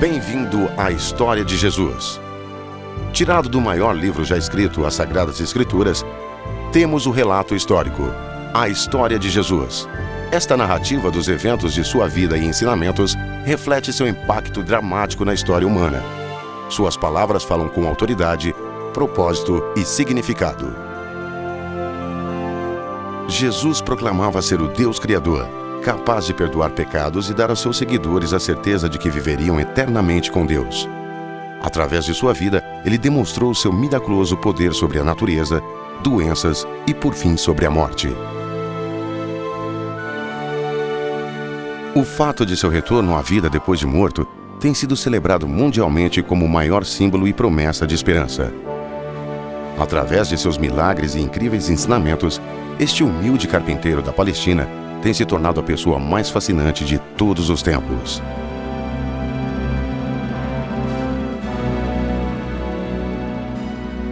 Bem-vindo à história de Jesus. Tirado do maior livro já escrito, as Sagradas Escrituras, temos o relato histórico, a história de Jesus. Esta narrativa dos eventos de sua vida e ensinamentos reflete seu impacto dramático na história humana. Suas palavras falam com autoridade, propósito e significado. Jesus proclamava ser o Deus Criador, capaz de perdoar pecados e dar aos seus seguidores a certeza de que viveriam eternamente com Deus. Através de sua vida, ele demonstrou seu miraculoso poder sobre a natureza, doenças e, por fim, sobre a morte. O fato de seu retorno à vida depois de morto tem sido celebrado mundialmente como o maior símbolo e promessa de esperança. Através de seus milagres e incríveis ensinamentos, este humilde carpinteiro da Palestina tem se tornado a pessoa mais fascinante de todos os tempos.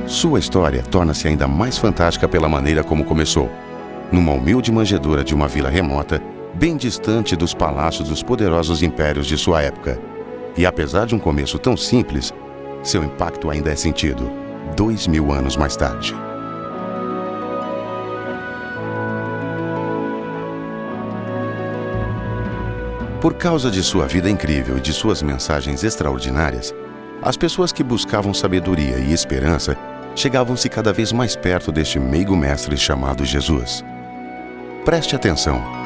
Sua história torna-se ainda mais fantástica pela maneira como começou. Numa humilde manjedoura de uma vila remota, bem distante dos palácios dos poderosos impérios de sua época. E apesar de um começo tão simples, seu impacto ainda é sentido, dois mil anos mais tarde. Por causa de sua vida incrível e de suas mensagens extraordinárias, as pessoas que buscavam sabedoria e esperança chegavam-se cada vez mais perto deste meigo mestre chamado Jesus. Preste atenção.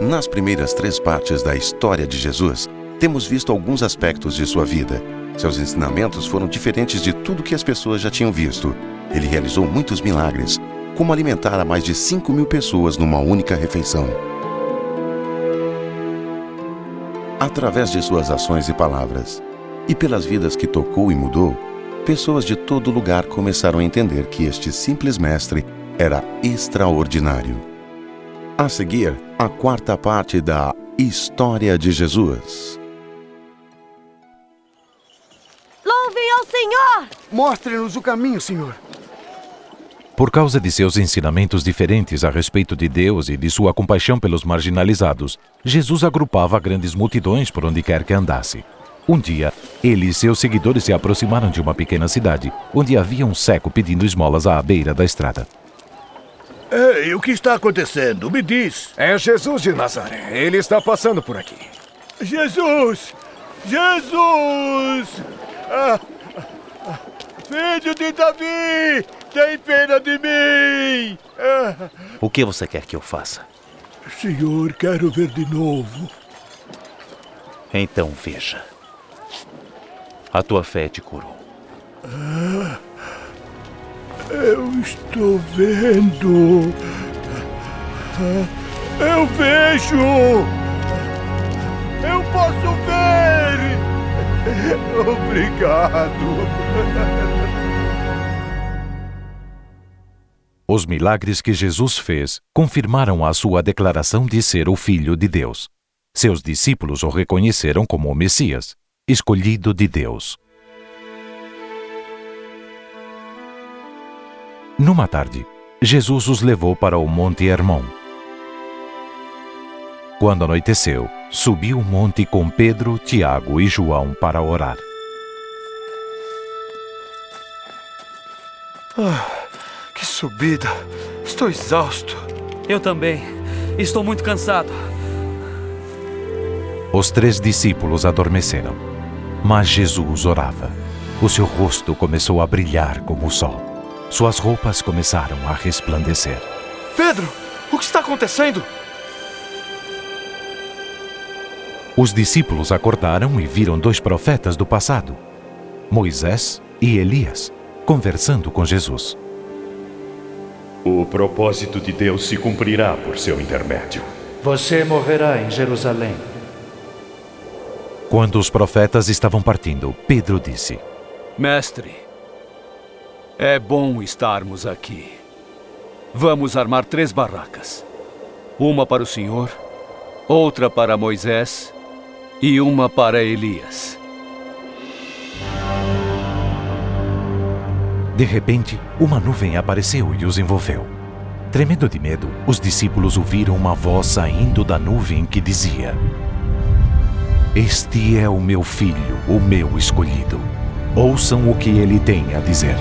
Nas primeiras três partes da história de Jesus, temos visto alguns aspectos de sua vida. Seus ensinamentos foram diferentes de tudo que as pessoas já tinham visto. Ele realizou muitos milagres, como alimentar a mais de 5 mil pessoas numa única refeição. Através de suas ações e palavras, e pelas vidas que tocou e mudou, pessoas de todo lugar começaram a entender que este simples mestre era extraordinário. A seguir, a quarta parte da História de Jesus. Louvem ao Senhor! Mostre-nos o caminho, Senhor. Por causa de seus ensinamentos diferentes a respeito de Deus e de sua compaixão pelos marginalizados, Jesus agrupava grandes multidões por onde quer que andasse. Um dia, ele e seus seguidores se aproximaram de uma pequena cidade, onde havia um cego pedindo esmolas à beira da estrada. Ei, o que está acontecendo? Me diz. É Jesus de Nazaré. Ele está passando por aqui. Jesus! Jesus! Ah, ah, filho de Davi! Tem pena de mim! Ah. O que você quer que eu faça? Senhor, quero ver de novo. Então veja. A tua fé te curou. Ah. Eu estou vendo. Eu vejo. Eu posso ver. Obrigado. Os milagres que Jesus fez confirmaram a sua declaração de ser o Filho de Deus. Seus discípulos o reconheceram como o Messias, escolhido de Deus. Numa tarde, Jesus os levou para o Monte Hermon. Quando anoiteceu, subiu o monte com Pedro, Tiago e João para orar. Ah, que subida! Estou exausto. Eu também. Estou muito cansado. Os três discípulos adormeceram, mas Jesus orava. O seu rosto começou a brilhar como o sol. Suas roupas começaram a resplandecer. Pedro, o que está acontecendo? Os discípulos acordaram e viram dois profetas do passado, Moisés e Elias, conversando com Jesus. O propósito de Deus se cumprirá por seu intermédio. Você morrerá em Jerusalém. Quando os profetas estavam partindo, Pedro disse: Mestre, É bom estarmos aqui. Vamos armar três barracas: uma para o Senhor, outra para Moisés e uma para Elias. De repente, uma nuvem apareceu e os envolveu. Tremendo de medo, os discípulos ouviram uma voz saindo da nuvem que dizia: Este é o meu filho, o meu escolhido. Ouçam o que ele tem a dizer.